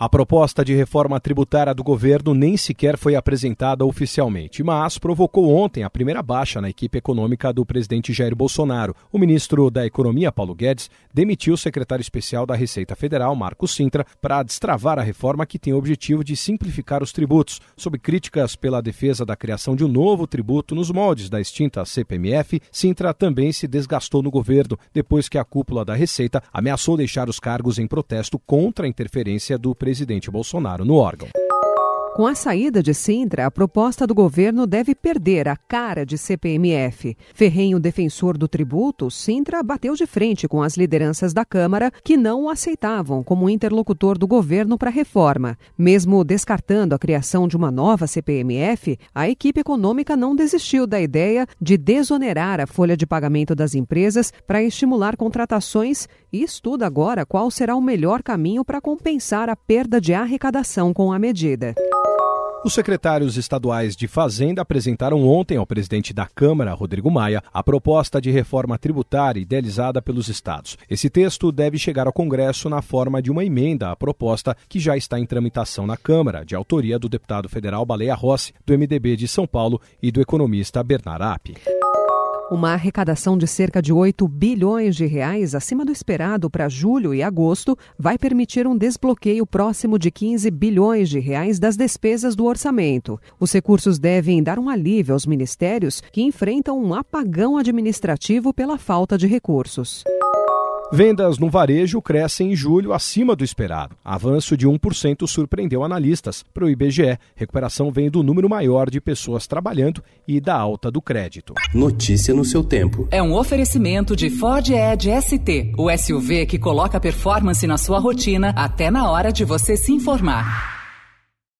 A proposta de reforma tributária do governo nem sequer foi apresentada oficialmente, mas provocou ontem a primeira baixa na equipe econômica do presidente Jair Bolsonaro. O ministro da Economia, Paulo Guedes, demitiu o secretário especial da Receita Federal, Marcos Sintra, para destravar a reforma que tem o objetivo de simplificar os tributos. Sob críticas pela defesa da criação de um novo tributo nos moldes da extinta CPMF, Sintra também se desgastou no governo depois que a cúpula da Receita ameaçou deixar os cargos em protesto contra a interferência do presidente presidente Bolsonaro no órgão. Com a saída de Sintra, a proposta do governo deve perder a cara de CPMF. Ferrenho defensor do tributo, Sintra bateu de frente com as lideranças da Câmara que não o aceitavam como interlocutor do governo para a reforma. Mesmo descartando a criação de uma nova CPMF, a equipe econômica não desistiu da ideia de desonerar a folha de pagamento das empresas para estimular contratações e estuda agora qual será o melhor caminho para compensar a perda de arrecadação com a medida. Os secretários estaduais de Fazenda apresentaram ontem ao presidente da Câmara, Rodrigo Maia, a proposta de reforma tributária idealizada pelos estados. Esse texto deve chegar ao Congresso na forma de uma emenda à proposta que já está em tramitação na Câmara, de autoria do deputado federal Baleia Rossi, do MDB de São Paulo e do economista Bernard App. Uma arrecadação de cerca de 8 bilhões de reais acima do esperado para julho e agosto vai permitir um desbloqueio próximo de 15 bilhões de reais das despesas do orçamento. Os recursos devem dar um alívio aos ministérios que enfrentam um apagão administrativo pela falta de recursos. Vendas no varejo crescem em julho acima do esperado. Avanço de 1% surpreendeu analistas. Para o IBGE, recuperação vem do número maior de pessoas trabalhando e da alta do crédito. Notícia no seu tempo. É um oferecimento de Ford Edge ST, o SUV que coloca performance na sua rotina até na hora de você se informar.